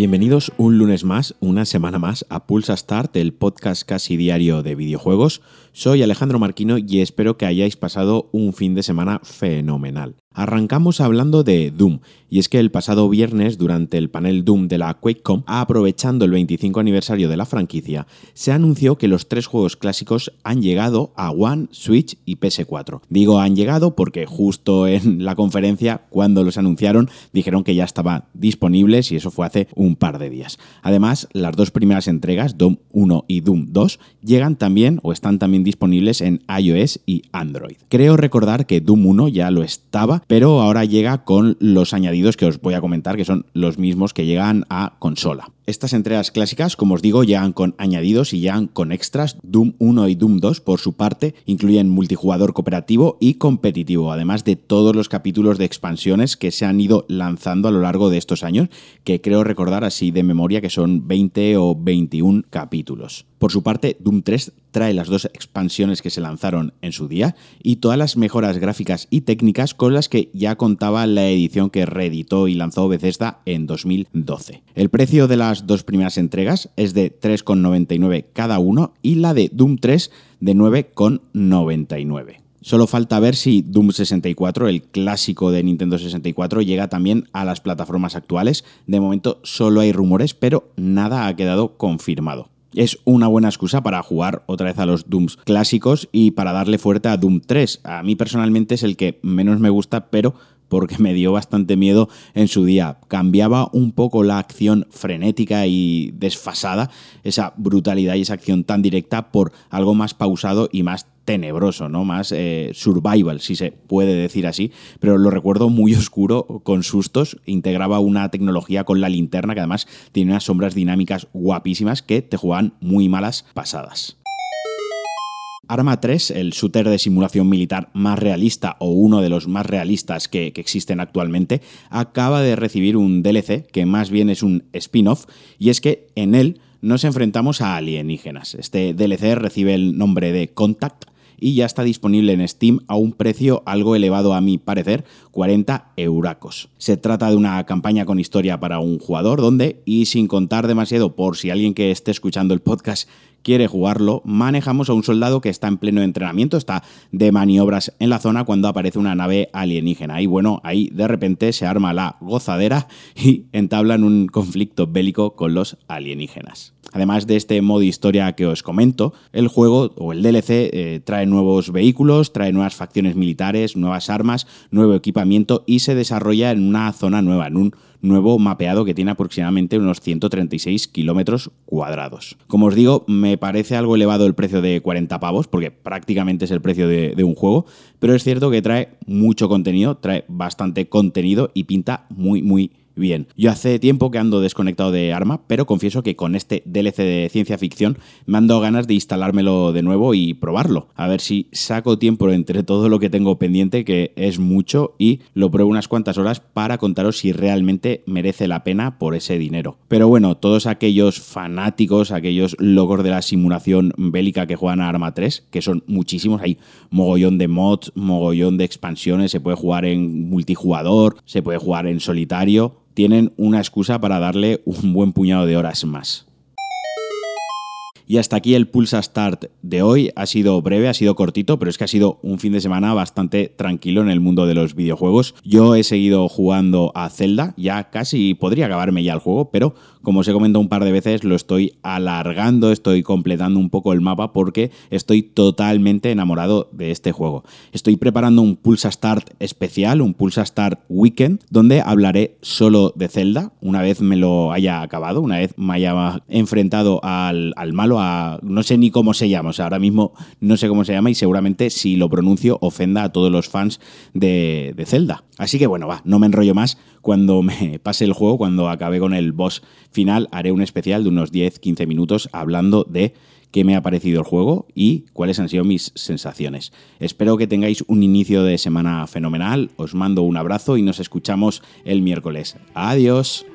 Bienvenidos un lunes más, una semana más a Pulsa Start, el podcast casi diario de videojuegos. Soy Alejandro Marquino y espero que hayáis pasado un fin de semana fenomenal. Arrancamos hablando de Doom, y es que el pasado viernes, durante el panel Doom de la QuakeCon, aprovechando el 25 aniversario de la franquicia, se anunció que los tres juegos clásicos han llegado a One, Switch y PS4. Digo han llegado porque justo en la conferencia, cuando los anunciaron, dijeron que ya estaban disponibles y eso fue hace un par de días. Además, las dos primeras entregas, Doom 1 y Doom 2, llegan también o están también disponibles en iOS y Android. Creo recordar que Doom 1 ya lo estaba pero ahora llega con los añadidos que os voy a comentar, que son los mismos que llegan a consola. Estas entregas clásicas, como os digo, llegan con añadidos y llegan con extras. Doom 1 y Doom 2, por su parte, incluyen multijugador cooperativo y competitivo, además de todos los capítulos de expansiones que se han ido lanzando a lo largo de estos años, que creo recordar así de memoria que son 20 o 21 capítulos. Por su parte, Doom 3 trae las dos expansiones que se lanzaron en su día y todas las mejoras gráficas y técnicas con las que ya contaba la edición que reeditó y lanzó Bethesda en 2012. El precio de las dos primeras entregas es de 3,99 cada uno y la de Doom 3 de 9,99. Solo falta ver si Doom 64, el clásico de Nintendo 64, llega también a las plataformas actuales. De momento solo hay rumores, pero nada ha quedado confirmado es una buena excusa para jugar otra vez a los Dooms clásicos y para darle fuerte a Doom 3. A mí personalmente es el que menos me gusta, pero porque me dio bastante miedo en su día. Cambiaba un poco la acción frenética y desfasada, esa brutalidad y esa acción tan directa por algo más pausado y más tenebroso, ¿no? Más eh, survival, si se puede decir así, pero lo recuerdo muy oscuro, con sustos, integraba una tecnología con la linterna que además tiene unas sombras dinámicas guapísimas que te jugaban muy malas pasadas. Arma 3, el shooter de simulación militar más realista o uno de los más realistas que, que, existen actualmente, acaba de recibir un DLC que más bien es un spin-off y es que en él nos enfrentamos a alienígenas. Este DLC recibe el nombre de Contact y ya está disponible en Steam a un precio algo elevado a mi parecer, 40 euracos. Se trata de una campaña con historia para un jugador donde, y sin contar demasiado por si alguien que esté escuchando el podcast quiere jugarlo, manejamos a un soldado que está en pleno entrenamiento, está de maniobras en la zona cuando aparece una nave alienígena. Y bueno, ahí de repente se arma la gozadera y entablan un conflicto bélico con los alienígenas. Además de este modo historia que os comento, el juego o el DLC eh, trae nuevos vehículos, trae nuevas facciones militares, nuevas armas, nuevo equipamiento y se desarrolla en una zona nueva, en un nuevo mapeado que tiene aproximadamente unos 136 kilómetros cuadrados. Como os digo, me parece algo elevado el precio de 40 pavos, porque prácticamente es el precio de, de un juego, pero es cierto que trae mucho contenido, trae bastante contenido y pinta muy, muy bien. Yo hace tiempo que ando desconectado de Arma, pero confieso que con este DLC de ciencia ficción me han dado ganas de instalármelo de nuevo y probarlo. A ver si saco tiempo entre todo lo que tengo pendiente, que es mucho, y lo pruebo unas cuantas horas para contaros si realmente merece la pena por ese dinero. Pero bueno, todos aquellos fanáticos, aquellos logos de la simulación bélica que juegan a Arma 3, que son muchísimos, hay mogollón de mods, mogollón de expansiones, se puede jugar en multijugador, se puede jugar en solitario tienen una excusa para darle un buen puñado de horas más. Y hasta aquí el Pulsa Start de hoy. Ha sido breve, ha sido cortito, pero es que ha sido un fin de semana bastante tranquilo en el mundo de los videojuegos. Yo he seguido jugando a Zelda, ya casi podría acabarme ya el juego, pero como os he comentado un par de veces, lo estoy alargando, estoy completando un poco el mapa porque estoy totalmente enamorado de este juego. Estoy preparando un Pulsa Start especial, un Pulsa Start Weekend, donde hablaré solo de Zelda, una vez me lo haya acabado, una vez me haya enfrentado al, malo, no sé ni cómo se llama, o sea, ahora mismo no sé cómo se llama y seguramente si lo pronuncio ofenda a todos los fans de, de Zelda. Así que bueno, va, no me enrollo más. Cuando me pase el juego, cuando acabe con el boss final, haré un especial de unos 10-15 minutos hablando de qué me ha parecido el juego y cuáles han sido mis sensaciones. Espero que tengáis un inicio de semana fenomenal, os mando un abrazo y nos escuchamos el miércoles. Adiós.